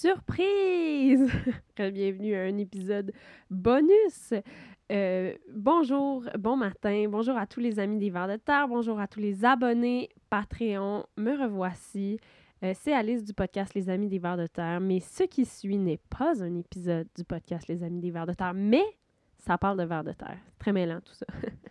surprise! Bienvenue à un épisode bonus. Euh, bonjour, bon matin, bonjour à tous les amis des Vers de Terre, bonjour à tous les abonnés Patreon. Me revoici. Euh, c'est Alice du podcast Les Amis des Vers de Terre, mais ce qui suit n'est pas un épisode du podcast Les Amis des Vers de Terre, mais ça parle de Vers de Terre. Très mêlant tout ça.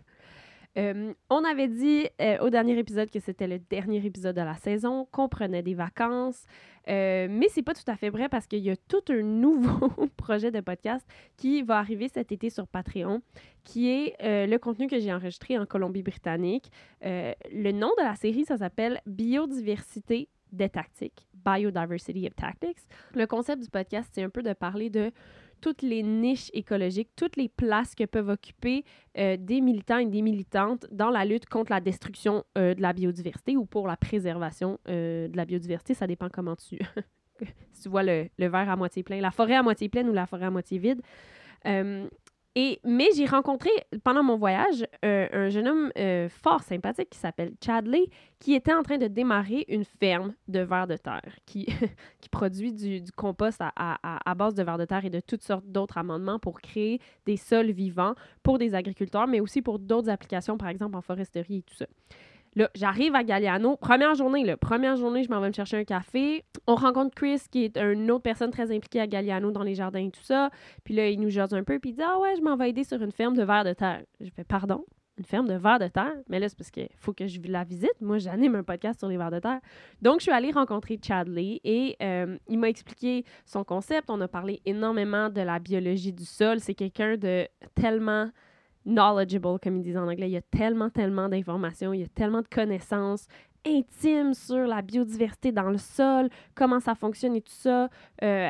Euh, on avait dit euh, au dernier épisode que c'était le dernier épisode de la saison, qu'on prenait des vacances, euh, mais c'est pas tout à fait vrai parce qu'il y a tout un nouveau projet de podcast qui va arriver cet été sur Patreon, qui est le contenu que j'ai enregistré en Colombie-Britannique. le nom de la série, ça s'appelle Biodiversité des tactiques, Biodiversity of Tactics. Le concept du podcast, c'est un peu de parler de toutes les niches écologiques, toutes les places que peuvent occuper euh, des militants et des militantes dans la lutte contre la destruction euh, de la biodiversité ou pour la préservation euh, de la biodiversité. Ça dépend comment tu, tu vois le, le, verre à moitié plein, la forêt à moitié pleine ou la forêt à moitié vide. Et, mais j'ai rencontré pendant mon voyage un jeune homme euh, fort sympathique qui s'appelle Chadley, qui était en train de démarrer une ferme de vers de terre qui, produit du, compost à, à, à, base de vers de terre et de toutes sortes d'autres amendements pour créer des sols vivants pour des agriculteurs, mais aussi pour d'autres applications, par exemple en foresterie et tout ça. Là, j'arrive à Galliano. Première journée. Première journée, je m'en vais me chercher un café. On rencontre Chris, qui est une autre personne très impliquée à Galliano dans les jardins et tout ça. Puis là, il nous jase un peu, puis il dit Ah ouais, je m'en vais aider sur une ferme de vers de terre. Je fais Pardon? Une ferme de vers de terre. Mais là, c'est parce qu'il faut que je la visite. Moi, j'anime un podcast sur les vers de terre. Donc, je suis allée rencontrer Chadley et euh, il m'a expliqué son concept. On a parlé énormément de la biologie du sol. C'est quelqu'un de tellement knowledgeable, comme ils disent en anglais. Il y a tellement, tellement d'informations, il y a tellement de connaissances intimes sur la biodiversité dans le sol, comment ça fonctionne et tout ça. Euh,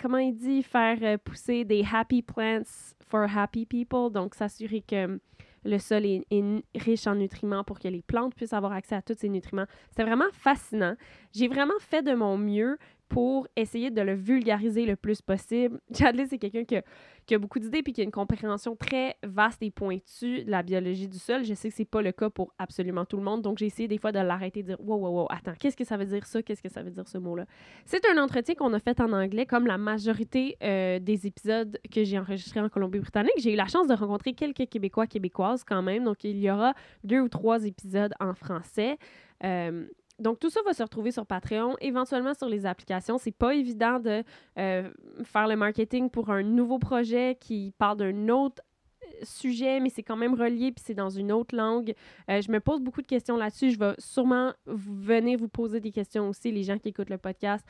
comment il dit faire euh, pousser des happy plants for happy people, donc s'assurer que le sol est, est, riche en nutriments pour que les plantes puissent avoir accès à tous ces nutriments. C'est vraiment fascinant. J'ai vraiment fait de mon mieux pour essayer de le vulgariser le plus possible. Chadley, c'est quelqu'un qui, a beaucoup d'idées puis qui a une compréhension très vaste et pointue de la biologie du sol. Je sais que c'est pas le cas pour absolument tout le monde, donc j'ai essayé des fois de l'arrêter et de dire wow, wow, wow, attends, qu'est-ce que ça veut dire ça? Qu'est-ce que ça veut dire ce mot-là? C'est un entretien qu'on a fait en anglais, comme la majorité euh, des épisodes que j'ai enregistrés en Colombie-Britannique. J'ai eu la chance de rencontrer quelques Québécois, Québécoises quand même, donc il y aura deux ou trois épisodes en français. Euh, donc, tout ça va se retrouver sur Patreon, éventuellement sur les applications. C'est pas évident de euh, faire le marketing pour un nouveau projet qui parle d'un autre euh, sujet, mais c'est quand même relié, puis c'est dans une autre langue. Euh, je me pose beaucoup de questions là-dessus. Je vais sûrement venir vous poser des questions aussi, les gens qui écoutent le podcast,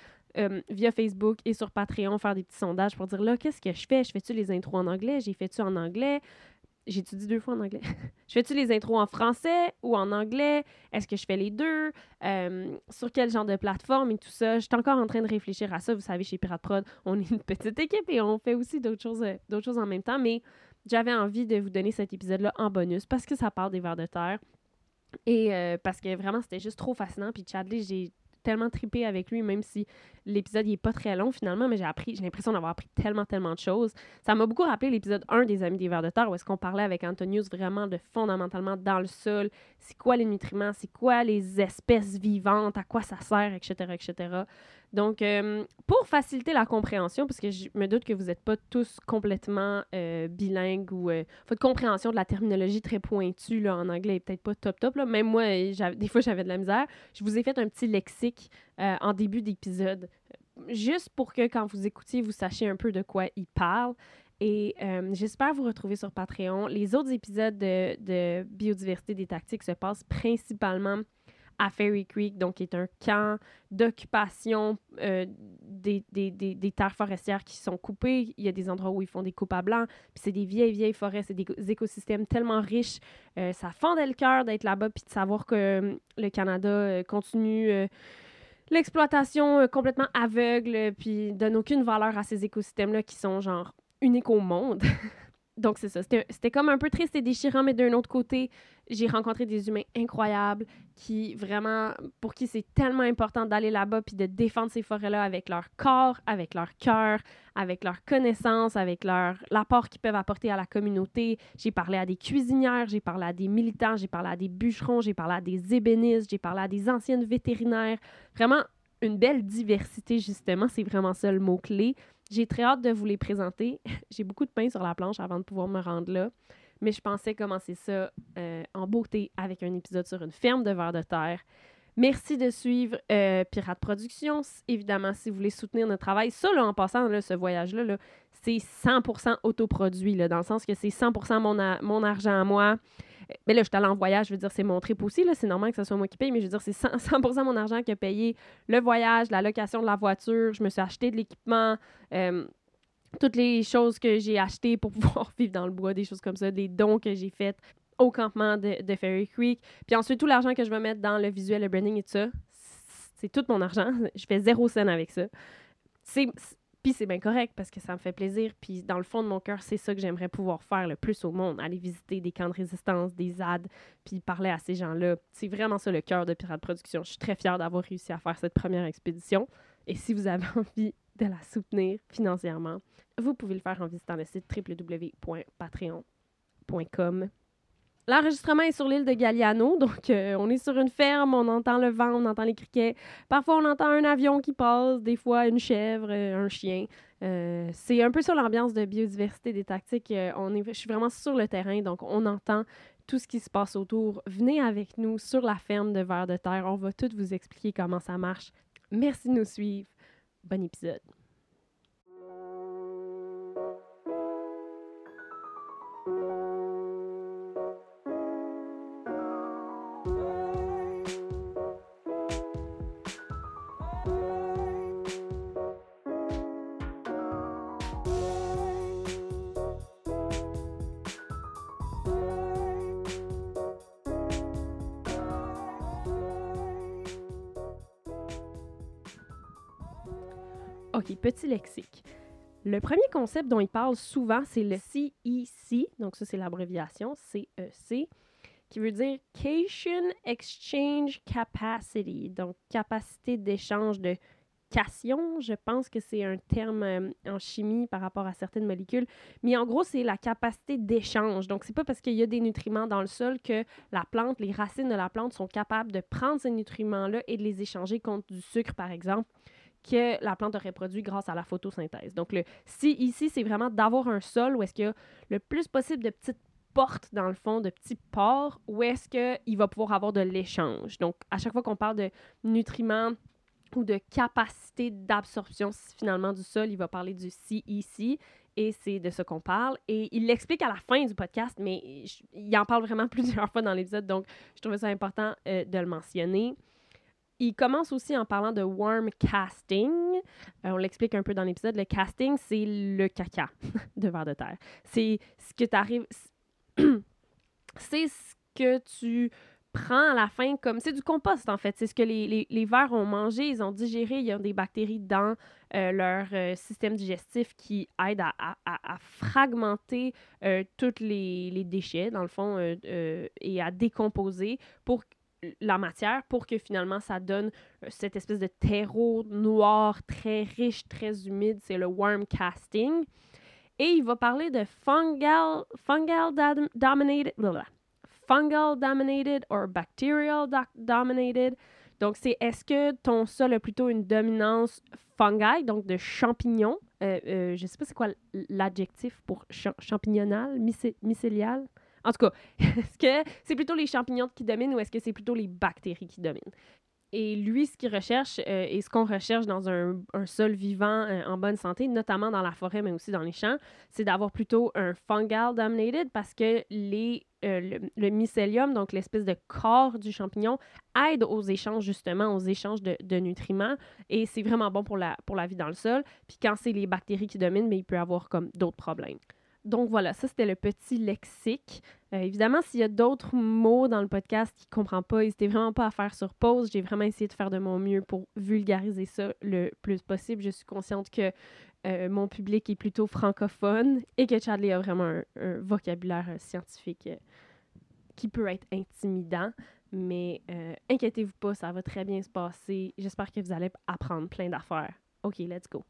via Facebook et sur Patreon, faire des petits sondages pour dire là, qu'est-ce que je fais? Je fais-tu les intros en anglais? J'ai fait-tu en anglais? J'étudie deux fois en anglais. je fais-tu les intros en français ou en anglais? Est-ce que je fais les deux? Euh, sur quel genre de plateforme et tout ça? Je suis encore en train de réfléchir à ça. Vous savez, chez Pirate Prod, on est une petite équipe et on fait aussi d'autres choses, euh, choses en même temps. Mais j'avais envie de vous donner cet épisode-là en bonus parce que ça parle des vers de terre. Et euh, parce que vraiment, c'était juste trop fascinant. Puis Chadley, j'ai tellement tripé avec lui, même si l'épisode n'est pas très long finalement, mais j'ai appris, j'ai l'impression d'avoir appris tellement, tellement de choses. Ça m'a beaucoup rappelé l'épisode 1 des Amis des Vers de Terre, où est-ce qu'on parlait avec Antonius vraiment de fondamentalement dans le sol, c'est quoi les nutriments, c'est quoi les espèces vivantes, à quoi ça sert, etc., etc. Donc, euh, pour faciliter la compréhension, parce que je me doute que vous n'êtes pas tous complètement euh, bilingues ou euh, votre compréhension de la terminologie très pointue là, en anglais est peut-être pas top top. Là. Même moi, des fois, j'avais de la misère. Je vous ai fait un petit lexique en début d'épisode, juste pour que quand vous écoutiez, vous sachiez un peu de quoi il parle. Et j'espère vous retrouver sur Patreon. Les autres épisodes de, de biodiversité des tactiques se passent principalement à Fairy Creek, donc qui est un camp d'occupation euh, des, des, des, des, terres forestières qui sont coupées. Il y a des endroits où ils font des coupes à blanc, puis c'est des vieilles, vieilles forêts, c'est des écosystèmes tellement riches. Euh, ça fendait le cœur d'être là-bas, puis de savoir que euh, le Canada continue l'exploitation complètement aveugle, puis donne aucune valeur à ces écosystèmes-là qui sont genre uniques au monde. Donc, c'est ça. C'était comme un peu triste et déchirant, mais d'un autre côté, j'ai rencontré des humains incroyables qui vraiment, pour qui c'est tellement important d'aller là-bas puis de défendre ces forêts-là avec leur corps, avec leur cœur, avec leur connaissance, avec leur l'apport qu'ils peuvent apporter à la communauté. J'ai parlé à des cuisinières, j'ai parlé à des militants, j'ai parlé à des bûcherons, j'ai parlé à des ébénistes, j'ai parlé à des anciennes vétérinaires. Vraiment, une belle diversité, justement. C'est vraiment ça le mot-clé. J'ai très hâte de vous les présenter. J'ai beaucoup de pain sur la planche avant de pouvoir me rendre là. Mais je pensais commencer ça euh, en beauté avec un épisode sur une ferme de vers de terre. Merci de suivre euh, Pirate Productions. Évidemment, si vous voulez soutenir notre travail, ça, là, en passant, ce voyage-là, là, c'est 100% autoproduit, dans le sens que c'est 100% mon, mon argent à moi. Mais là, je suis allée en voyage, je veux dire, c'est mon trip aussi, là, c'est normal que ce soit moi qui paye, mais je veux dire, c'est 100%, mon argent qui a payé le voyage, la location de la voiture, je me suis acheté de l'équipement, euh, toutes les choses que j'ai achetées pour pouvoir vivre dans le bois, des choses comme ça, des dons que j'ai faits au campement de, de Ferry Creek. Puis ensuite, tout l'argent que je vais mettre dans le visuel, le branding et tout ça, c'est tout mon argent. Je fais zéro scène avec ça. C'est puis c'est bien correct parce que ça me fait plaisir. Puis dans le fond de mon cœur, c'est ça que j'aimerais pouvoir faire le plus au monde. Aller visiter des camps de résistance, des ZAD, puis parler à ces gens-là. C'est vraiment ça le cœur de Pirate Production. Je suis très fière d'avoir réussi à faire cette première expédition. Et si vous avez envie de la soutenir financièrement, vous pouvez le faire en visitant le site www.patreon.com L'enregistrement est sur l'île de Galliano, donc euh, on est sur une ferme, on entend le vent, on entend les criquets. Parfois, on entend un avion qui passe, des fois une chèvre, euh, un chien. Euh, c'est un peu sur l'ambiance de biodiversité des tactiques. on est, je suis vraiment sur le terrain, donc on entend tout ce qui se passe autour. Venez avec nous sur la ferme de Vers de Terre. On va tout vous expliquer comment ça marche. Merci de nous suivre. Bon épisode. OK, petit lexique. Le premier concept dont il parle souvent, c'est le CEC, donc ça c'est l'abréviation, CEC, qui veut dire Cation Exchange Capacity, donc capacité d'échange de cation. Je pense que c'est un terme euh, en chimie par rapport à certaines molécules, mais en gros, c'est la capacité d'échange. Donc, c'est pas parce qu'il y a des nutriments dans le sol que la plante, les racines de la plante sont capables de prendre ces nutriments-là et de les échanger contre du sucre, par exemple que la plante aurait produit grâce à la photosynthèse. Donc, le, si ici, c'est vraiment d'avoir un sol où est-ce qu'il y a le plus possible de petites portes, dans le fond, de petits pores, où est-ce qu'il va pouvoir avoir de l'échange. Donc, à chaque fois qu'on parle de nutriments ou de capacité d'absorption finalement du sol, il va parler du CEC et c'est de ce qu'on parle. Et il l'explique à la fin du podcast, mais il en parle vraiment plusieurs fois dans l'épisode, donc je trouvais ça important euh, de le mentionner. Il commence aussi en parlant de worm casting. Euh, on l'explique un peu dans l'épisode. Le casting, c'est le caca de verre de terre. C'est ce que tu arrives. c'est ce que tu prends à la fin comme. C'est du compost, en fait. C'est ce que les, les, vers ont mangé, ils ont digéré. Il y a des bactéries dans euh, leur euh, système digestif qui aident à, à, fragmenter tous les, les, déchets, dans le fond, et à décomposer pour la matière pour que finalement ça donne euh, cette espèce de terreau noir très riche, très humide. C'est le worm casting. Et il va parler de fungal, fungal dominated, fungal dominated or bacterial dominated. Donc, c'est est-ce que ton sol a plutôt une dominance fungi, donc de champignons? Euh, euh, je ne sais pas c'est quoi l'adjectif pour champignonal, mycélial. En tout cas, est-ce que c'est plutôt les champignons qui dominent ou est-ce que c'est plutôt les bactéries qui dominent? Et lui, ce qu'il recherche euh, et ce qu'on recherche dans un, sol vivant euh, en bonne santé, notamment dans la forêt, mais aussi dans les champs, c'est d'avoir plutôt un fungal dominated parce que les, euh, le, mycélium, donc l'espèce de corps du champignon, aide aux échanges, justement, aux échanges de, de nutriments. Et c'est vraiment bon pour la, pour la vie dans le sol. Puis quand c'est les bactéries qui dominent, mais il peut avoir comme d'autres problèmes. Donc voilà, ça c'était le petit lexique. Euh, évidemment, s'il y a d'autres mots dans le podcast qu'il ne comprend pas, n'hésitez vraiment pas à faire sur pause. J'ai vraiment essayé de faire de mon mieux pour vulgariser ça le plus possible. Je suis consciente que euh, mon public est plutôt francophone et que Chadley a vraiment un, vocabulaire euh, scientifique qui peut être intimidant. Mais inquiétez-vous pas, ça va très bien se passer. J'espère que vous allez apprendre plein d'affaires. OK, let's go.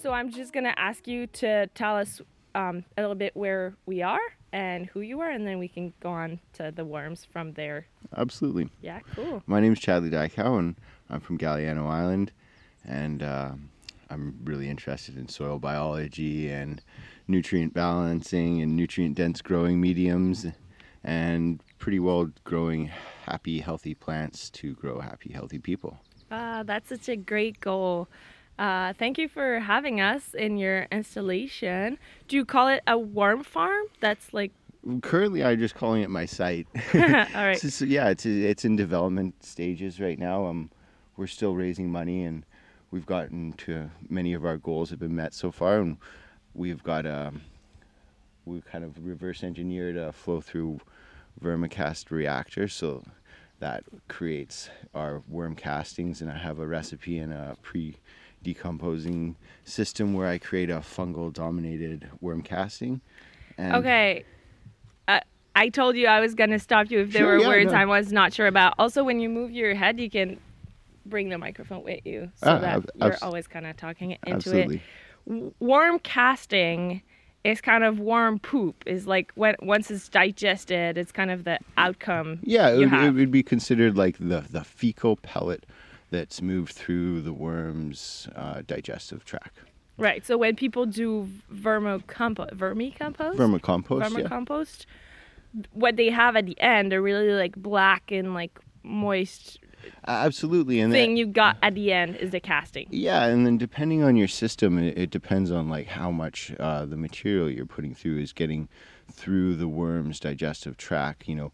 So I'm just gonna ask you to tell us um, a little bit where we are and who you are, and then we can go on to the worms from there. Absolutely. Yeah, cool. My name is Chadley Diakow, and I'm from Galiano Island, and uh, I'm really interested in soil biology and nutrient balancing and nutrient dense growing mediums, and pretty well growing happy, healthy plants to grow happy, healthy people. Uh, that's such a great goal. Uh, thank you for having us in your installation. Do you call it a worm farm? That's like Currently, I'm just calling it my site. all right. So- so, yeah, it's it's in development stages right now. Um, we're still raising money, and we've gotten to many of our goals have been met so far, and we've got um, we've kind of reverse engineered a flow through vermicast reactor, so that creates our worm castings, and I have a recipe and a pre decomposing system where I create a fungal dominated worm casting. And Okay. Uh, I told you I was going to stop you if there Sure, were yeah, words no. I was not sure about. Also, when you move your head, you can bring the microphone with you so Ah, that ab- you're abs- always kind of talking into Absolutely. it. Worm casting is kind of worm poop. Is like when once it's digested, it's kind of the outcome. Yeah, it would, it would be considered like the, the fecal pellet that's moved through the worm's uh, digestive tract. Right. So when people do vermicompost, vermicompost, Vermicompost, yeah. vermicompost, what they have at the end are really like black and like moist Absolutely, and that- thing you got at the end is the casting. Yeah, and then depending on your system, it, it depends on like how much uh, the material you're putting through is getting through the worm's digestive tract. You know,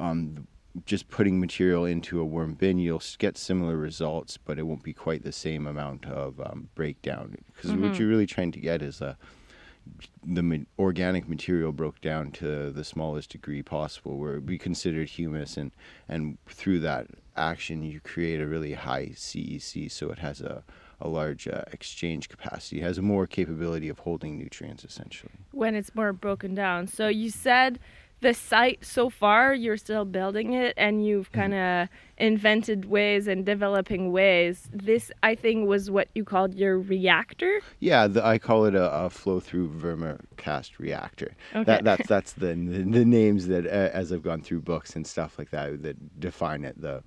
um, just putting material into a worm bin, you'll get similar results, but it won't be quite the same amount of um, breakdown. Because what you're really trying to get is a the organic material broke down to the smallest degree possible, where it would be considered humus, and and through that action, you create a really high CEC, so it has a a large uh, exchange capacity, it has more capability of holding nutrients essentially. when it's more broken down. So you said the site so far you're still building it and you've Mm-hmm. kind of invented ways and developing ways. This I think was what you called your reactor. Yeah, the, I call it a, a flow-through vermicast reactor. Okay. That, that's that's the, the the names that uh, as I've gone through books and stuff like that that define it the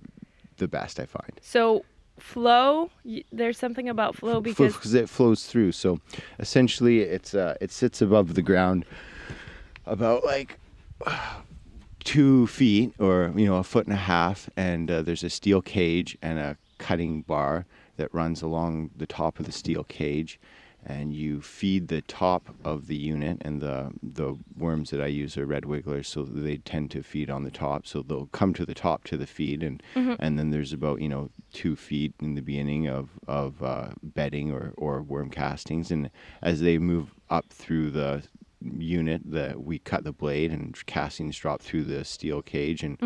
the best I find. So flow, there's something about flow because it flows through. So essentially, it's uh, it sits above the ground about like two feet or you know a foot and a half, and uh, there's a steel cage and a cutting bar that runs along the top of the steel cage. And you feed the top of the unit, and the the worms that I use are red wigglers, so they tend to feed on the top. So they'll come to the top to the feed, and and then there's about you know two feet in the beginning of of uh, bedding or or worm castings, and as they move up through the unit, the we cut the blade and castings drop through the steel cage, and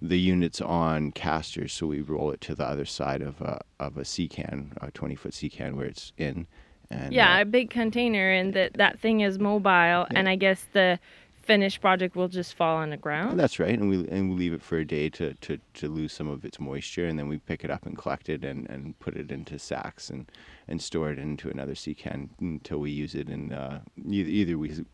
the unit's on casters, so we roll it to the other side of a of a sea can, a twenty foot sea can where it's in. And, yeah, uh, a big container and that that thing is mobile and I guess the finished project will just fall on the ground. That's right, and we and we leave it for a day to, to, to lose some of its moisture, and then we pick it up and collect it and, and put it into sacks and, and store it into another sea can until we use it in uh, either, either we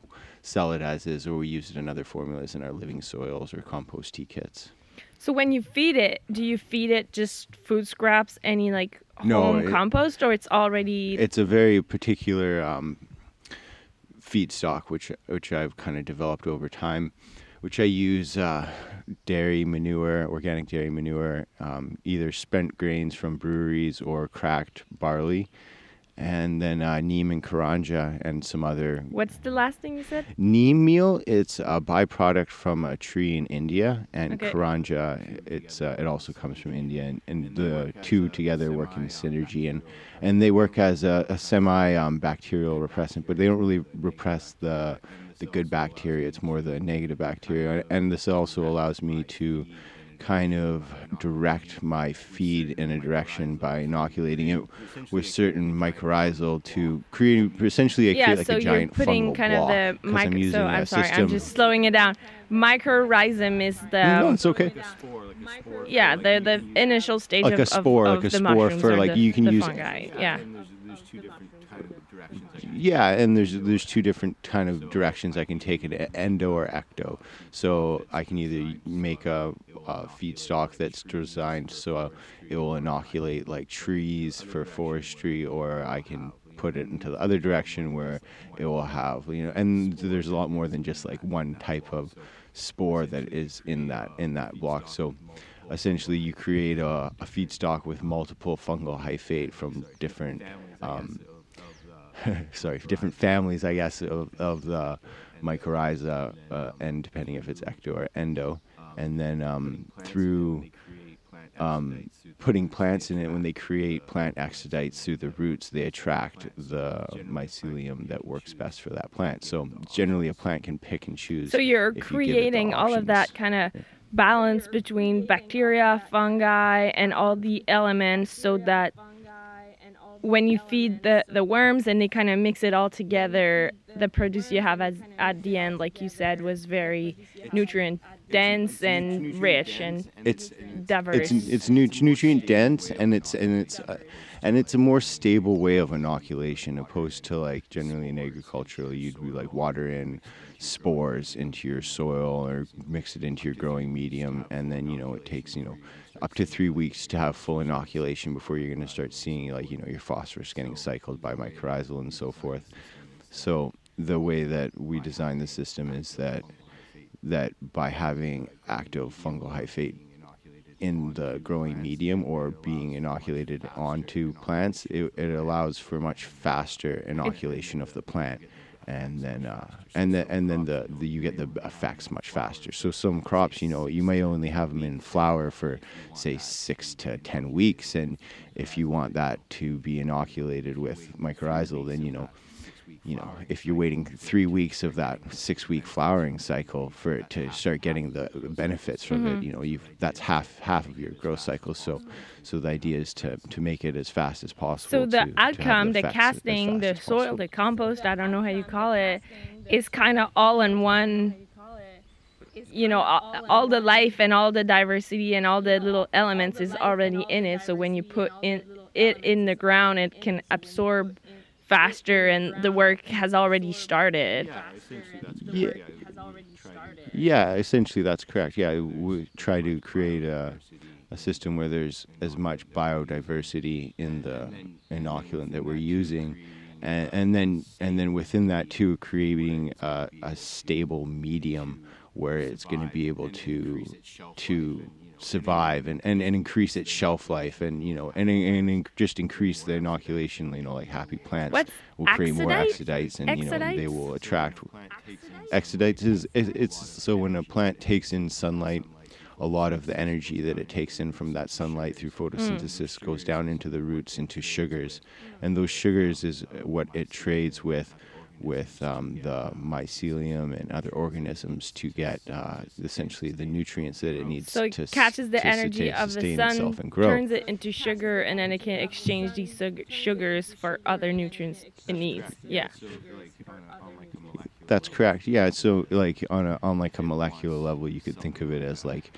sell it as is or we use it in other formulas in our living soils or compost tea kits. So when you feed it, do you feed it just food scraps, any like No, home it- compost, or it's already? It's a very particular um, feedstock, which which I've kind of developed over time, which I use uh, dairy manure, organic dairy manure, um, either spent grains from breweries or cracked barley, and then uh, neem and karanja and some other What's the last thing you said? neem meal. It's a byproduct from a tree in India, and Okay. karanja. It's uh, it also comes from India, and, and the two together work in synergy, and and they work as a, a semi um, bacterial repressant, but they don't really repress the the good bacteria. It's more the negative bacteria, and this also allows me to kind of direct my feed in a direction by inoculating it with certain mycorrhizal to create essentially a, yeah, create like so a you're putting fungal kind of the the 'cause micro. I'm using so a I'm sorry, I'm just slowing it down. Mycorrhizum is the no, it's okay. yeah the the initial stage Like of, a spore, of, like of a the spore mushrooms for, or like, the, you can the use- fungi. Yeah. And there's, there's two different kind of yeah, and there's there's two different kind of directions I can take it, endo or ecto. So I can either make a, a feedstock that's designed so it will inoculate like trees for forestry, or I can put it into the other direction where it will have you know, and there's a lot more than just like one type of spore that is in that in that block. So essentially, you create a, a feedstock with multiple fungal hyphate from different. Um, sorry, different families, I guess, of, of the mycorrhiza, uh, and depending if it's ecto or endo, and then um, through um, putting plants in it, when they create plant exudates through the roots, they attract the mycelium that works best for that plant. So generally, a plant can pick and choose. So you're if you give it the creating all of that kind of balance between bacteria, fungi, and all the elements so that when you feed the, the worms and they kind of mix it all together, the produce you have as, at the end, like you said, was very nutrient dense and rich and it's diverse. it's it's nu- nutrient dense and it's and it's uh, and it's a more stable way of inoculation opposed to like generally in agricultural you'd be like water in spores into your soil or mix it into your growing medium and then you know it takes you know up to three weeks to have full inoculation before you're going to start seeing like you know your phosphorus getting cycled by mycorrhizal and so forth. So the way that we design the system is that that by having active fungal hyphate in the growing medium or being inoculated onto plants, it, it allows for much faster inoculation of the plant, and then uh, and then and then the, the you get the effects much faster. So some crops, you know, you may only have them in flower for say six to ten weeks, and if you want that to be inoculated with mycorrhizal, then you know you know, if you're waiting three weeks of that six week flowering cycle for it to start getting the benefits from Mm-hmm. it, you know, you've that's half half of your growth cycle. So, so the idea is to to make it as fast as possible. So the to- to outcome, the effects as- as casting, the soil, possible. the compost, I don't know how you call it, is kind of all in one. You know, all, all the life and all the diversity and all the little elements is already in it. So when you put in it in the ground, it can absorb faster, and the work has already started. Yeah. Yeah, essentially that's correct. Yeah, we try to create a, a system where there's as much biodiversity in the inoculant that we're using, and, and then and then within that too, creating a, a stable medium where it's going to be able to to survive and, and, and increase its shelf life and you know and, and, and just increase the inoculation you know like happy plants What's will create more exudates and you know they will attract exudates is it, it's so when a plant takes in sunlight a lot of the energy that it takes in from that sunlight through photosynthesis hmm. goes down into the roots into sugars. And those sugars is what it trades with with um, the mycelium and other organisms to get uh, essentially the nutrients that it needs So it to catches the to energy sustain- of the sun, and grow. turns it into sugar, and then it can exchange these sug- sugars for other nutrients it needs. Yeah. That's correct. Yeah. So like on a on like a molecular level, you could think of it as like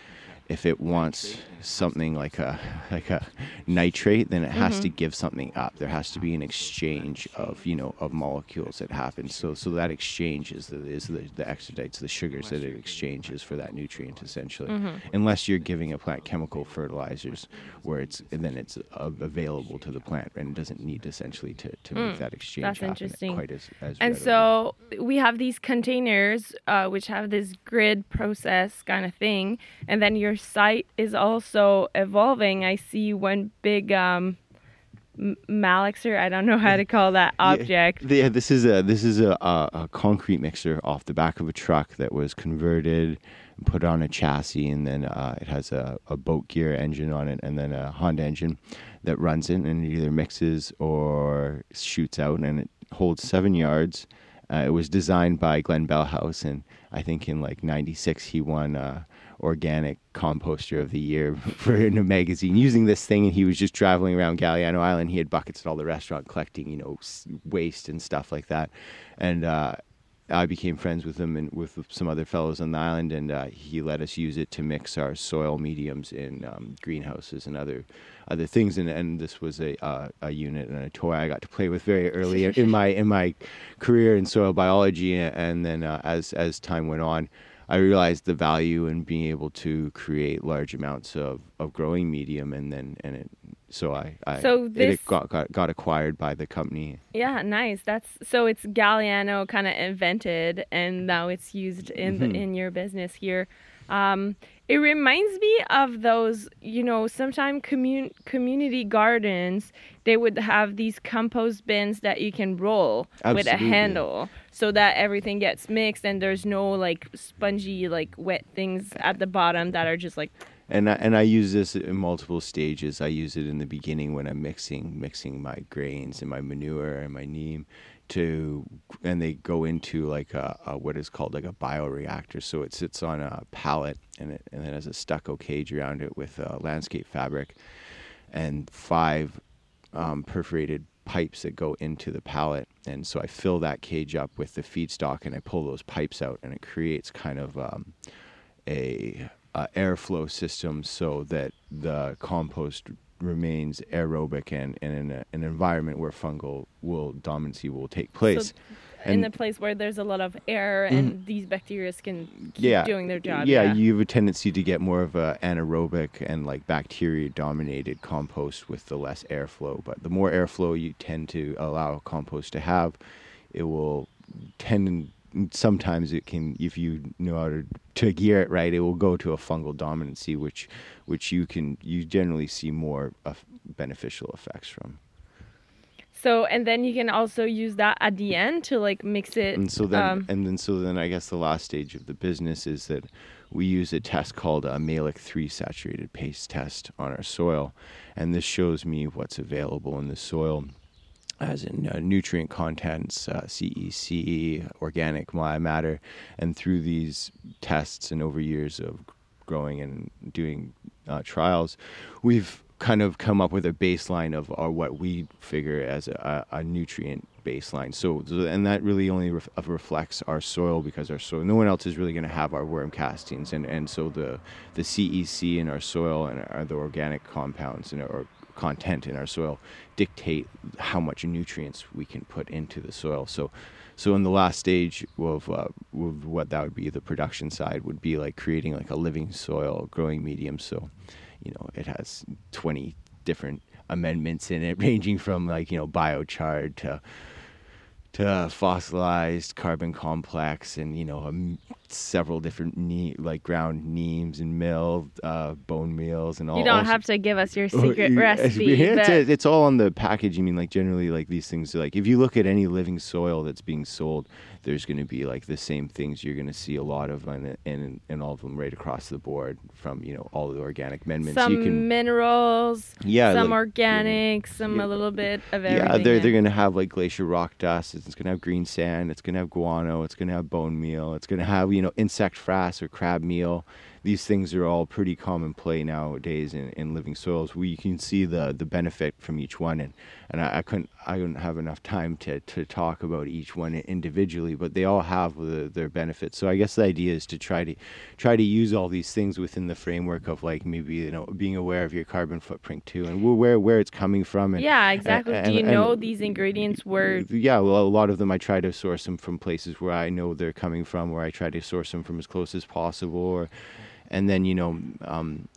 if it wants something like a like a nitrate, then it has to give something up. There has to be an exchange of you know of molecules that happens. So so that exchange is the is the, the exudates, the sugars that it exchanges for that nutrient essentially. Unless you're giving a plant chemical fertilizers, where it's then it's uh, available to the plant and it doesn't need essentially to, to make that exchange that's happen interesting. quite as as And readily. so we have these containers, uh, which have this grid process kind of thing, and then your site is also evolving. I see one big um. I don't know how to call that object. Yeah, yeah, this is a this is a, a, a concrete mixer off the back of a truck that was converted, and put on a chassis, and then uh, it has a, a boat gear engine on it, and then a Honda engine that runs it, and it either mixes or shoots out, and it holds seven yards. Uh, it was designed by Glenn Bellhouse, and I think in like '96 he won uh, organic composter of the year for in a magazine using this thing. And he was just traveling around Galiano Island. He had buckets at all the restaurant collecting, you know, waste and stuff like that. And uh, I became friends with him and with some other fellows on the island, and uh, he let us use it to mix our soil mediums in um, greenhouses and other other things. And, and this was a uh, a unit and a toy I got to play with very early in my in my career in soil biology. And then uh, as as time went on, I realized the value in being able to create large amounts of, of growing medium, and then and it so I, I so this, it got, got got acquired by the company. Yeah, nice. That's so it's Galiano kind of invented, and now it's used in mm-hmm. the, in your business here. Um, it reminds me of those, you know, sometimes commun- community gardens. They would have these compost bins that you can roll Absolutely. with a handle, so that everything gets mixed and there's no like spongy, like wet things at the bottom that are just like and I, and I use this in multiple stages. I use it in the beginning when I'm mixing mixing my grains and my manure and my neem to and they go into like a, a, what is called like a bioreactor. So it sits on a pallet and it and it has a stucco cage around it with a landscape fabric and five um, perforated pipes that go into the pallet. And so I fill that cage up with the feedstock and I pull those pipes out and it creates kind of um, a uh, airflow system so that the compost remains aerobic and, and in a, an environment where fungal will dominancy will take place. So in a place where there's a lot of air and mm, these bacteria can keep yeah, doing their job. Yeah, yeah, you have a tendency to get more of a anaerobic and like bacteria dominated compost with the less airflow. But the more airflow you tend to allow compost to have, it will tend sometimes it can if you know how to, to gear it right it will go to a fungal dominancy which which you can you generally see more beneficial effects from. So and then you can also use that at the end to like mix it and so then um, and then so then i guess the last stage of the business is that we use a test called a Mehlich 3 saturated paste test on our soil. And this shows me what's available in the soil as in uh, nutrient contents, uh, CEC, organic matter, and through these tests and over years of growing and doing uh, trials, we've kind of come up with a baseline of our, what we figure as a, a, nutrient baseline. So, and that really only ref, reflects our soil because our soil, no one else is really going to have our worm castings, and and so the the CEC in our soil and our, the organic compounds and our content in our soil dictate how much nutrients we can put into the soil. So, so in the last stage of, uh, of what that would be, the production side would be like creating like a living soil growing medium. So, you know, it has 20 different amendments in it, ranging from like you know biochar to to fossilized carbon complex and you know um, several different ne- like ground neems and mill uh, bone meals and all. You don't have to give us your secret recipe. It's, it's, it's, all on the package. I mean, like generally, like these things. Like if you look at any living soil that's being sold, there's going to be like the same things you're going to see a lot of, and and and all of them right across the board from you know all the organic amendments. Some you can, minerals. Yeah. Some like, organic. some yeah, a little bit of everything. Yeah, they're they're going to have like glacier rock dust. It's going to have green sand. It's going to have guano. It's going to have bone meal. It's going to have you know insect frass or crab meal these things are all pretty common play nowadays in, in living soils. You can see the, the benefit from each one and, and I, I couldn't I wouldn't have enough time to, to talk about each one individually but they all have the, their benefits. So I guess the idea is to try to try to use all these things within the framework of like maybe you know being aware of your carbon footprint too and where where it's coming from and, yeah exactly. and, do you know these ingredients were yeah well a lot of them I try to source them from places where I know they're coming from where I try to source them from as close as possible or and then you know um,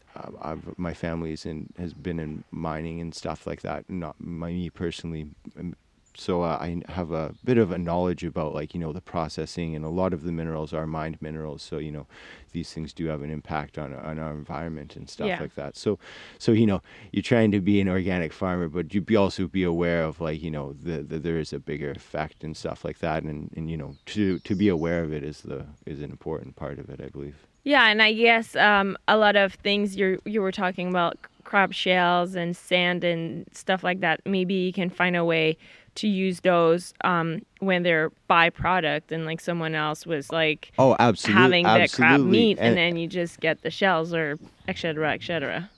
I've, my family's in has been in mining and stuff like that. Not my, me personally, um, so uh, I have a bit of a knowledge about like you know the processing and a lot of the minerals are mined minerals. So you know these things do have an impact on on our environment and stuff yeah. like that. So so you know you're trying to be an organic farmer, but you be also be aware of like you know the, the there is a bigger effect and stuff like that, and and you know to to be aware of it is the is an important part of it, I believe. Yeah, and I guess um, a lot of things you you were talking about crab shells and sand and stuff like that. Maybe you can find a way to use those um, when they're byproduct and like someone else was like oh absolutely having the crab meat and, and, then you just get the shells or etc etc.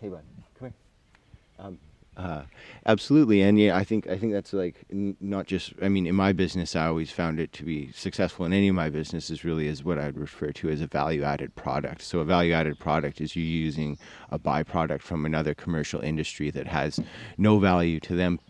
Hey bud, come here. Um, Uh, absolutely, and yeah, I think I think that's like n- not just. I mean, in my business, I always found it to be successful in any of my businesses. Really, is what I'd refer to as a value-added product. So, a value-added product is you using a byproduct from another commercial industry that has no value to them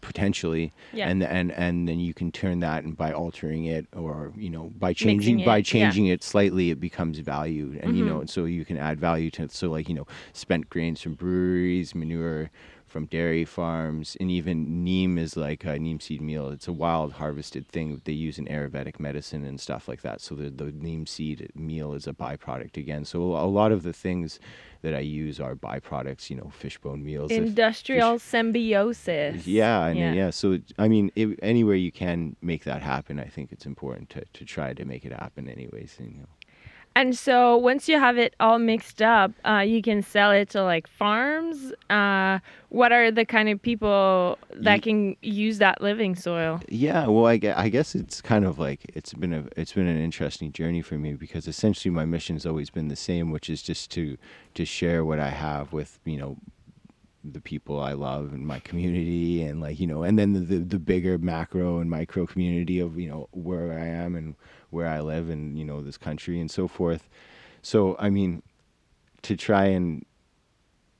potentially, Yeah. and and and then you can turn that and by altering it or you know by changing Mixing by it, yeah. changing it slightly, it becomes valued, and you Mm-hmm. know, so you can add value to it. So, like you know, spent grains from breweries, manure from dairy farms, and even neem is like a neem seed meal. It's a wild harvested thing they use in Ayurvedic medicine and stuff like that. So the the neem seed meal is a byproduct again. So a lot of the things that I use are byproducts. You know, fishbone meals. Industrial symbiosis. yeah, and yeah. Yeah. So I mean, it, anywhere you can make that happen, I think it's important to, to try to make it happen. Anyways, you know. And so once you have it all mixed up, uh, you can sell it to like farms. Uh, what are the kind of people that can use that living soil? Yeah, well, I, gue- I guess it's kind of like it's been a it's been an interesting journey for me because essentially my mission's always been the same, which is just to to share what I have with you know the people I love and my community and like you know and then the, the the bigger macro and micro community of you know where I am and where I live and you know this country and so forth. So I mean, to try and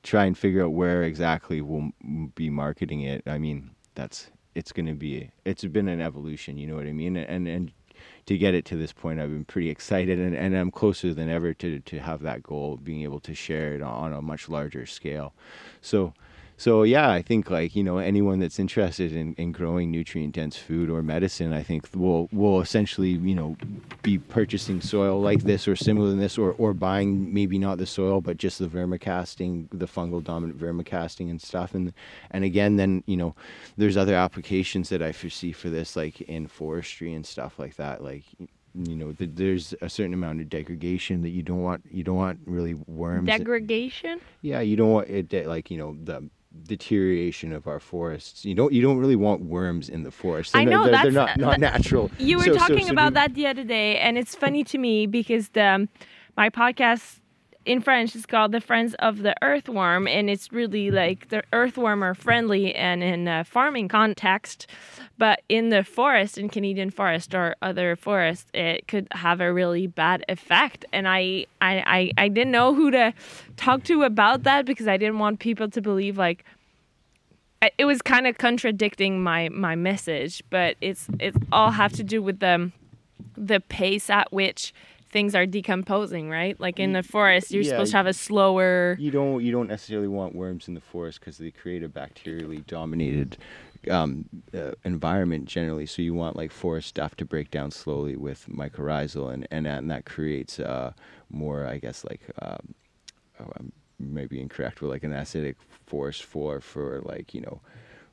try and figure out where exactly we'll be marketing it. I mean, that's it's going to be it's been an evolution, you know what I mean? And and to get it to this point, I've been pretty excited, and, and I'm closer than ever to to have that goal, being able to share it on a much larger scale. So. So yeah, I think like you know anyone that's interested in, in growing nutrient dense food or medicine, I think will will essentially you know be purchasing soil like this or similar than this, or or buying maybe not the soil but just the vermicasting, the fungal dominant vermicasting and stuff. And and again, then you know there's other applications that I foresee for this, like in forestry and stuff like that, like you know th- there's a certain amount of degradation that you don't want you don't want really worms Degradation? yeah you don't want it de- like you know the deterioration of our forests. You don't you don't really want worms in the forest. I They're know, not, they're, they're not not natural. You were So- so- talking so about do- that the other day, and it's funny to me because the my podcast in French it's called "The Friends of the Earthworm," and it's really like the earthworm are friendly and in a farming context, but in the forest, in Canadian forest or other forests, it could have a really bad effect. And I, I, I, I didn't know who to talk to about that because I didn't want people to believe like it was kind of contradicting my my message, but it's it all have to do with the the pace at which things are decomposing, right? Like in the forest, you're yeah, supposed to have a slower. you don't you don't necessarily want worms in the forest because they create a bacterially dominated um, uh, environment generally. So you want like forest stuff to break down slowly with mycorrhizal, and and, and that creates uh, more, I guess, like um, oh, I'm maybe incorrect, but like an acidic forest floor for like you know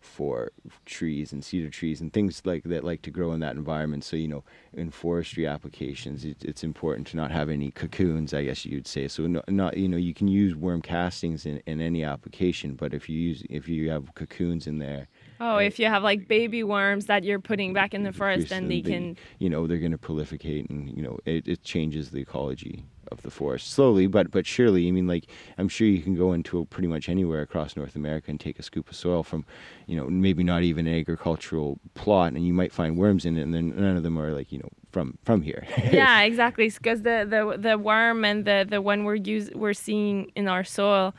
for trees and cedar trees and things like that like to grow in that environment. So you know in forestry applications it, it's important to not have any cocoons i guess you'd say. So no, not you know you can use worm castings in, in any application but if you use if you have cocoons in there Oh, if you have like baby worms that you're putting back in the forest, then they can. you know they're going to proliferate and you know it, it changes the ecology of the forest slowly but but surely i mean like i'm sure you can go into pretty much anywhere across north america and take a scoop of soil from you know maybe not even an agricultural plot and you might find worms in it and then none of them are like you know from from here yeah, exactly. Because the, the the worm and the the one we're use we're seeing in our soil,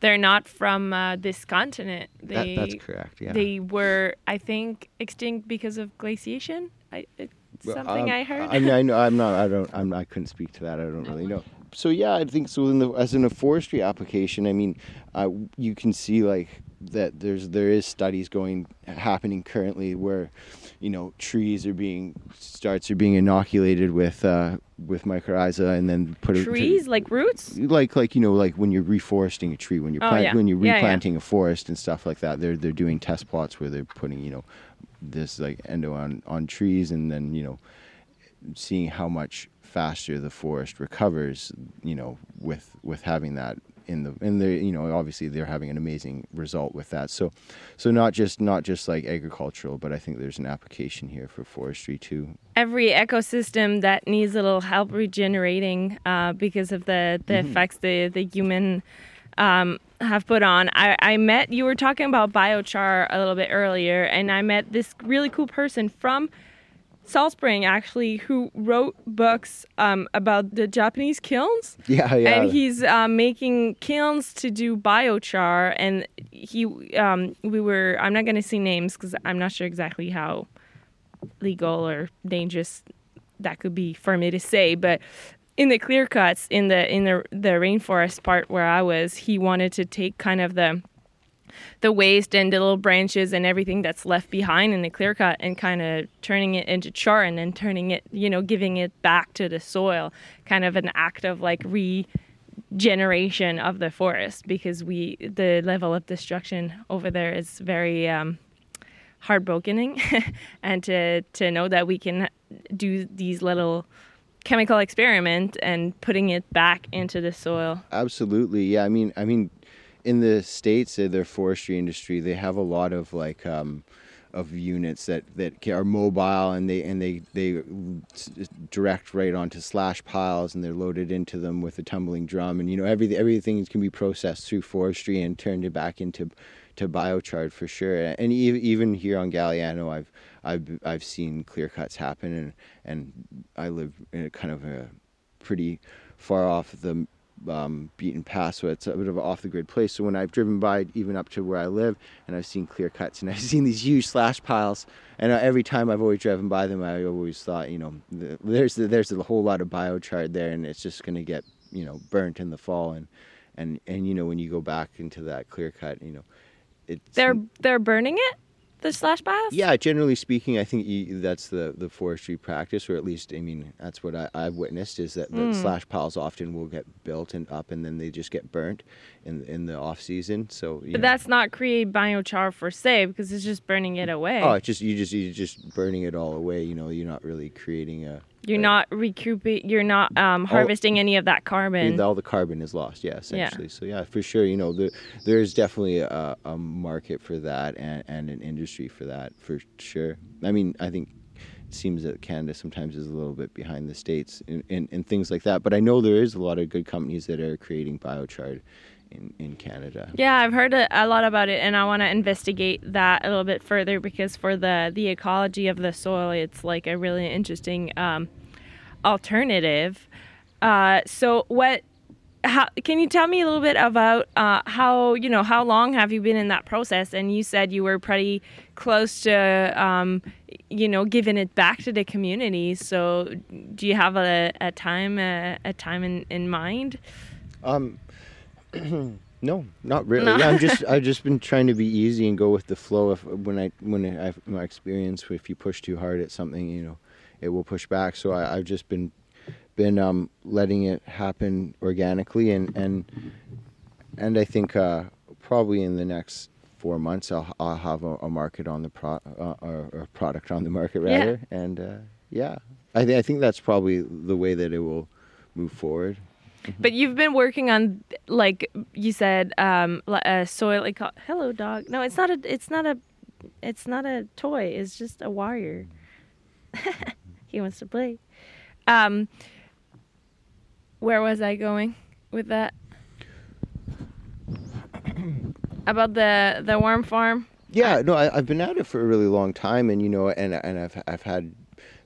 they're not from uh, this continent. that, They that's correct yeah they were, I think, extinct because of glaciation. I, it's Well, something um, I heard. I mean, I know I'm not. I don't. I'm. I couldn't speak to that. I don't really know. So yeah, I think so. In the as in a forestry application, I mean, uh, you can see like that. There's there is studies going happening currently where, you know, trees are being starts are being inoculated with uh, with mycorrhiza and then put Trees like roots. like like you know like when you're reforesting a tree when you're Oh, plant, yeah. when you're Yeah, yeah. replanting a forest and stuff like that they're they're doing test plots where they're putting you know this like endo on on trees and then you know seeing how much faster the forest recovers you know with with having that in the and they you know obviously they're having an amazing result with that so so not just not just like agricultural but i think there's an application here for forestry too Every ecosystem that needs a little help regenerating uh, because of the the Mm-hmm. effects the the human um, have put on. I, I met you were talking about biochar a little bit earlier, and I met this really cool person from Salt Spring actually who wrote books um, about the Japanese kilns. Yeah, yeah. And he's uh, making kilns to do biochar, and he um, we were. I'm not going to say names because I'm not sure exactly how legal or dangerous that could be for me to say, but in the clear cuts in the in the the rainforest part where I was, he wanted to take kind of the the waste and the little branches and everything that's left behind in the clear cut and kind of turning it into char and then turning it, you know, giving it back to the soil, kind of an act of like regeneration of the forest because we the level of destruction over there is very um, heartbrokening and to to know that we can do these little chemical experiment and putting it back into the soil. Absolutely, yeah. I mean, I mean, in the states, uh, their forestry industry, they have a lot of like um, of units that that are mobile and they and they they direct right onto slash piles and they're loaded into them with a tumbling drum and you know everything everything can be processed through forestry and turned back into to biochar for sure. And even here on Galiano I've I've I've seen clear cuts happen, and and I live in a kind of a pretty far off the um, beaten path, so it's a bit of an off the grid place. So when I've driven by, even up to where I live, and I've seen clear cuts, and I've seen these huge slash piles, and uh, every time I've always driven by them, I always thought, you know, the, there's the, there's a whole lot of biochar there, and it's just going to get you know burnt in the fall, and and and you know when you go back into that clear cut, you know, it's they're they're burning it the slash piles? Yeah, generally speaking, I think you, that's the, the forestry practice, or at least, I mean, that's what I, have witnessed is that the mm. slash piles often will get built and up, and then they just get burnt in in the off season. So, but know. that's not create biochar for say because it's just burning it away. Oh, it's just you just you're just burning it all away. You know, you're not really creating a you're not recouping. You're not um, harvesting all, any of that carbon. All the carbon is lost. Yeah, essentially. Yeah. So yeah, for sure. You know, there there's definitely a, a market for that and, and an industry for that for sure. I mean, I think it seems that Canada sometimes is a little bit behind the states in, in, in things like that. But I know there is a lot of good companies that are creating biochar in, in Canada. Yeah, I've heard a, a lot about it, and I want to investigate that a little bit further because for the the ecology of the soil, it's like a really interesting um, alternative. Uh, so, what? How, can you tell me a little bit about uh, how you know how long have you been in that process? And you said you were pretty close to um, you know giving it back to the community. So, do you have a, a time a, a time in, in mind? Um, no, not really. No. I'm just I've just been trying to be easy and go with the flow. If when I when I my experience, if you push too hard at something, you know, it will push back. So I, have just been been um, letting it happen organically, and and and I think uh, probably in the next four months I'll, I'll have a, a market on the pro uh, or, or, product on the market rather, yeah. and uh, yeah, I think I think that's probably the way that it will move forward. Mm-hmm. But you've been working on, like you said, um, a soil. Like, hello, dog. No, it's not a. It's not a. It's not a toy. It's just a wire. he wants to play. Um, where was I going with that? About the the worm farm. Yeah, no, I, have been at it for a really long time, and you know, and and I've I've had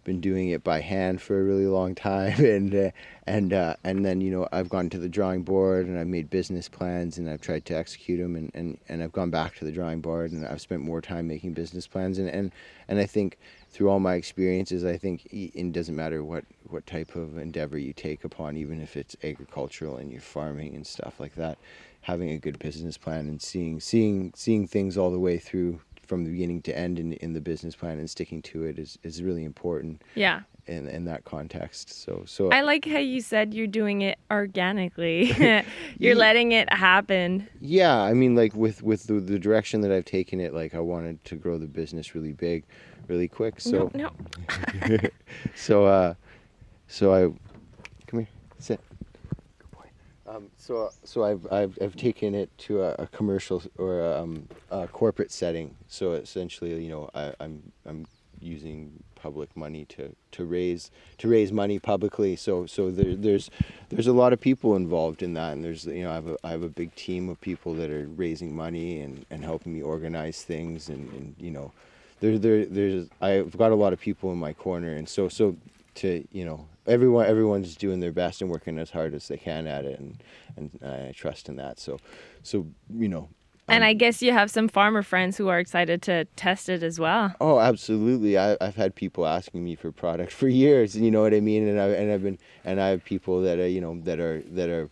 been doing it by hand for a really long time, and uh, and uh, and then you know I've gone to the drawing board and I've made business plans and I've tried to execute them, and, and, and I've gone back to the drawing board and I've spent more time making business plans, and, and, and I think through all my experiences, I think it doesn't matter what what type of endeavor you take upon, even if it's agricultural and you're farming and stuff like that, having a good business plan and seeing seeing seeing things all the way through from the beginning to end in, in the business plan and sticking to it is, is really important. Yeah. In, in that context. So so I like how you said you're doing it organically. you're yeah. letting it happen. Yeah, I mean like with with the, the direction that I've taken it, like I wanted to grow the business really big, really quick. So no, no. so uh so I come here, sit. Good Um, so, so I've, I've, I've taken it to a, a commercial or a, um, a, corporate setting. So essentially, you know, I, am I'm, I'm using public money to, to raise to raise money publicly. So so there, there's there's a lot of people involved in that, and there's you know I have a, I have a big team of people that are raising money and, and helping me organize things, and, and you know there there there's I've got a lot of people in my corner, and so so to you know everyone everyone's doing their best and working as hard as they can at it, and and I trust in that. So so you know and I guess you have some farmer friends who are excited to test it as well. Oh, absolutely. I, have had people asking me for product for years. You know what I mean? And I and I've been and I have people that are you know that are that are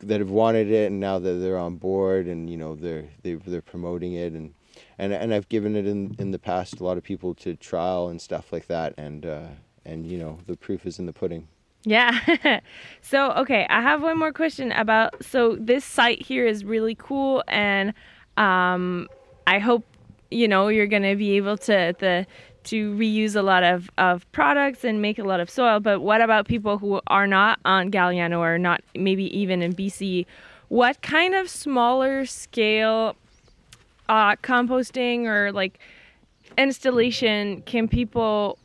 that have wanted it and now that they're on board and you know they're they, they're promoting it and and and I've given it in in the past a lot of people to trial and stuff like that and uh, and you know the proof is in the pudding. Yeah. so, okay, I have one more question about so this site here is really cool and um, I hope you know you're going to be able to the to reuse a lot of, of products and make a lot of soil. But what about people who are not on Galiano or not maybe even in BC? What kind of smaller scale uh, composting or like installation can people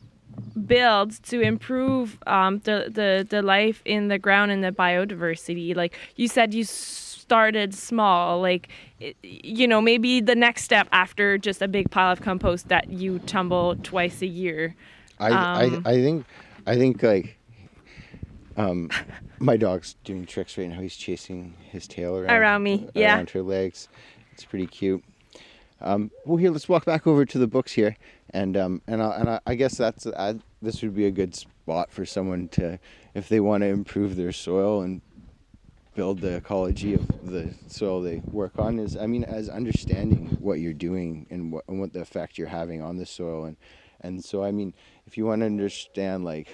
build to improve um, the, the, the life in the ground and the biodiversity? Like you said, you started small. Like, you know, maybe the next step after just a big pile of compost that you tumble twice a year. I, um, I, I think, I think like, um, my dog's doing tricks right now. He's chasing his tail around, around me, yeah, around her legs. It's pretty cute. Um, well, here, let's walk back over to the books here and um, and I, and I, I guess that's I, this would be a good spot for someone to if they want to improve their soil and build the ecology of the soil they work on is I mean as understanding what you're doing and what and what the effect you're having on the soil. And and so I mean if you want to understand like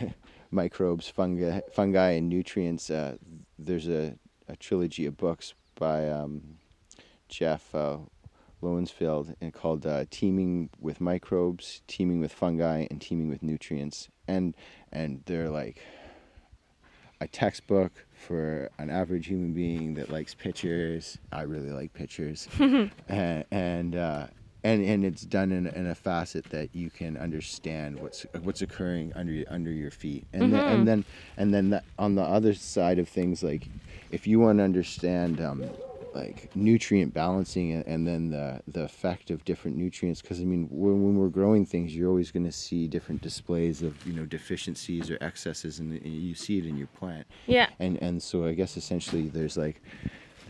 microbes fungi fungi and nutrients uh, there's a, a trilogy of books by um, Jeff uh, Lowenfels and called uh, Teaming with Microbes, Teaming with Fungi, and Teaming with Nutrients. And and they're like a textbook for an average human being that likes pictures. I really like pictures, and and, uh, and and it's done in, in a facet that you can understand what's what's occurring under under your feet, and mm-hmm. then, and then and then the, on the other side of things, like if you want to understand. Um, like nutrient balancing and, then the the effect of different nutrients. Because i mean when, when, we're growing things you're always going to see different displays of you know deficiencies or excesses and, and you see it in your plant. Yeah. And and so i guess essentially there's like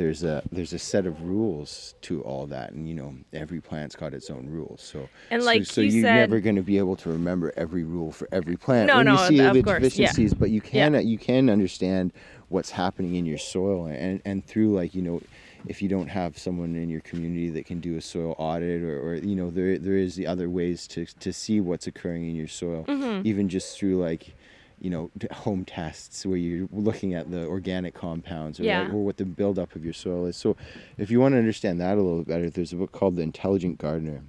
there's a there's a set of rules to all that. And you know every plant's got its own rules. So and like so, so you are never going to be able to remember every rule for every plant. no when no you see the course, deficiencies yeah. but you can yeah. you can understand what's happening in your soil and and through like you know if you don't have someone in your community that can do a soil audit or, or you know there there is the other ways to to see what's occurring in your soil mm-hmm. even just through like you know home tests where you're looking at the organic compounds or, yeah. or what the buildup of your soil is so if you want to understand that a little better there's a book called the intelligent gardener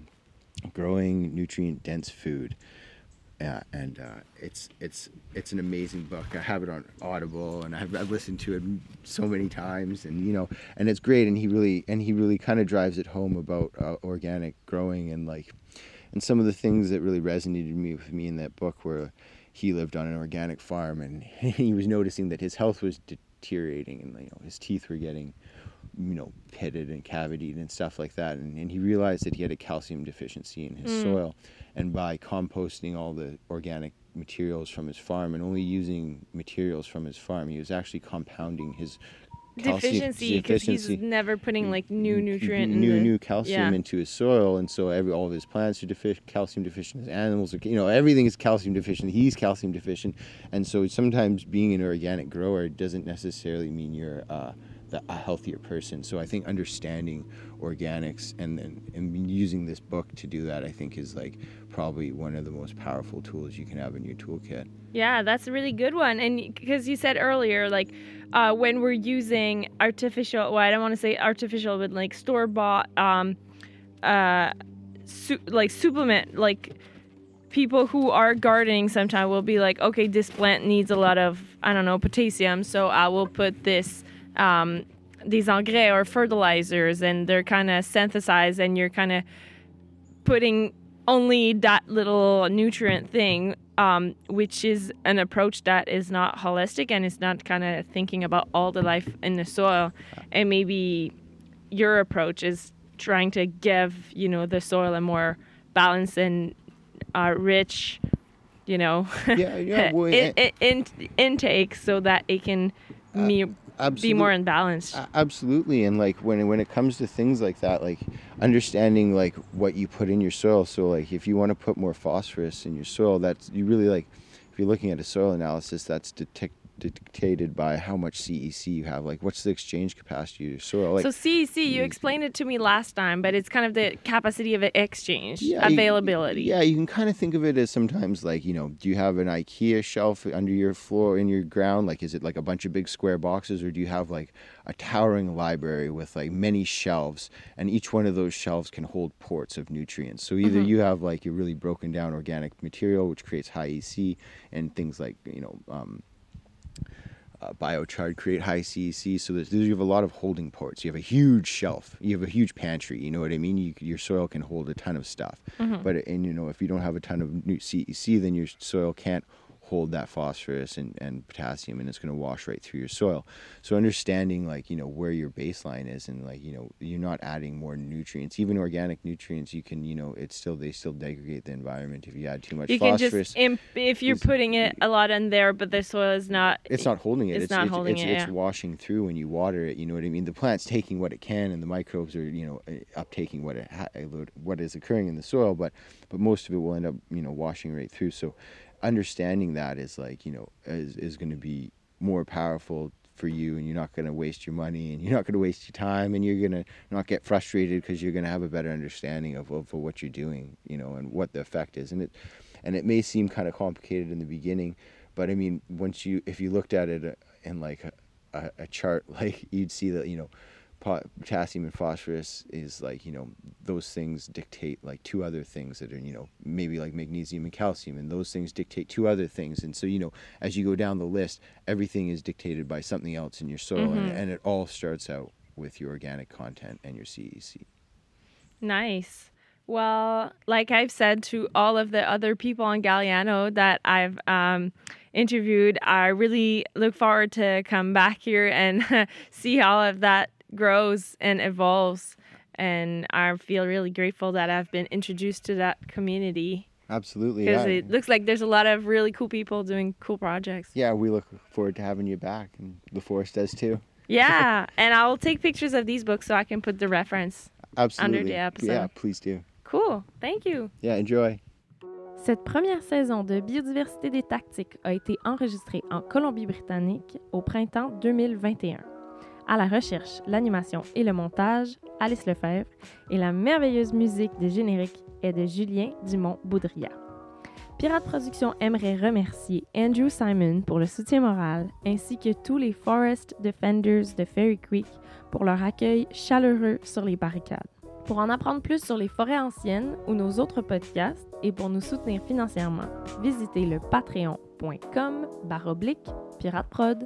growing nutrient dense food yeah, and uh, it's it's it's an amazing book. I have it on Audible, and I've, I've, listened to it so many times, and you know, and it's great. And he really and he really kind of drives it home about uh, organic growing and like, and some of the things that really resonated me with me in that book were he lived on an organic farm, and he was noticing that his health was deteriorating, and you know, his teeth were getting you know, pitted and cavitied and stuff like that. And, and he realized that he had a calcium deficiency in his mm. soil and by composting all the organic materials from his farm and only using materials from his farm, he was actually compounding his deficiency because he's never putting like new nutrient new the, new calcium yeah. into his soil and so every all of his plants are deficient calcium deficient his animals are you know everything is calcium deficient he's calcium deficient and so sometimes being an organic grower doesn't necessarily mean you're uh, a healthier person. So I think understanding organics and then and using this book to do that, I think is like probably one of the most powerful tools you can have in your toolkit. Yeah, that's a really good one. And because you said earlier, like uh, when we're using artificial, well, I don't want to say artificial, but like store bought, um, uh, su- like supplement, like people who are gardening sometimes will be like, okay, this plant needs a lot of, I don't know, potassium, so I will put this um, these engrais or fertilizers, and they're kind of synthesized, and you're kind of putting only that little nutrient thing, um, which is an approach that is not holistic and is not kind of thinking about all the life in the soil. And maybe your approach is trying to give, you know, the soil a more balanced and uh, rich, you know, Yeah, yeah, well, in, in, in, intake so that it can me, be more in balance. Absolutely and like when when it comes to things like that like understanding like what you put in your soil so like if you want to put more phosphorus in your soil that's you really like if you're looking at a soil analysis that's detect, dictated by how much CEC you have like what's the exchange capacity of your soil like so CEC, you explained it to me last time, but it's kind of the capacity of an exchange, Yeah, you- availability. Yeah, you can kind of think of it as sometimes like, you know, do you have an IKEA shelf under your floor in your ground? Like, is it like a bunch of big square boxes, or do you have like a towering library with like many shelves, and each one of those shelves can hold ports of nutrients? So either you have like your really broken down organic material, which creates high EC, and things like, you know, um, biochar create high CEC. So there's, you have a lot of holding ports. You have a huge shelf. You have a huge pantry. You know what I mean? You, your soil can hold a ton of stuff. Mm-hmm. But and you know if you don't have a ton of new CEC, then your soil can't hold that phosphorus and, and potassium and it's going to wash right through your soil so understanding like you know where your baseline is and like you know you're not adding more nutrients even organic nutrients you can you know it's still they still degrade the environment if you add too much You can phosphorus just imp- if you're putting it a lot in there, but the soil is not. it's not holding it. It's It's, not it's, holding it's, it, it's washing through when you water it. You know what I mean? The plant's taking what it can, and the microbes are you know uh, uptaking what it ha- what is occurring in the soil. But but most of it will end up you know washing right through. So understanding that is like you know is is going to be more powerful for you and you're not going to waste your money and you're not going to waste your time and you're going to not get frustrated because you're going to have a better understanding of, of what you're doing you know and what the effect is. And it and it may seem kind of complicated in the beginning but i mean once you if you looked at it uh, in like a, a, chart like you'd see that you know potassium and phosphorus is like you know those things dictate like two other things that are you know maybe like magnesium and calcium and those things dictate two other things. And so you know as you go down the list everything is dictated by something else in your soil and, and it all starts out with your organic content and your CEC Nice. Well, like I've said to all of the other people on Galiano that I've um, interviewed, I really look forward to come back here and see all of that grows and evolves. And I feel really grateful that I've been introduced to that community absolutely because yeah. it looks like there's a lot of really cool people doing cool projects. yeah we look forward to having you back and the forest does too Yeah, and I'll take pictures of these books so I can put the reference. absolutely the episode. yeah please do Cool. Thank you. yeah enjoy Cette première saison de Biodiversité des tactiques a été enregistrée en Colombie-Britannique au printemps 2021. À la recherche, l'animation et le montage, Alice Lefebvre, et la merveilleuse musique des génériques est de Julien Dumont-Boudria. Pirate Productions aimerait remercier Andrew Simon pour le soutien moral ainsi que tous les Forest Defenders de Fairy Creek pour leur accueil chaleureux sur les barricades. Pour en apprendre plus sur les forêts anciennes ou nos autres podcasts et pour nous soutenir financièrement, visitez le patreon.com baroblique pirateprod.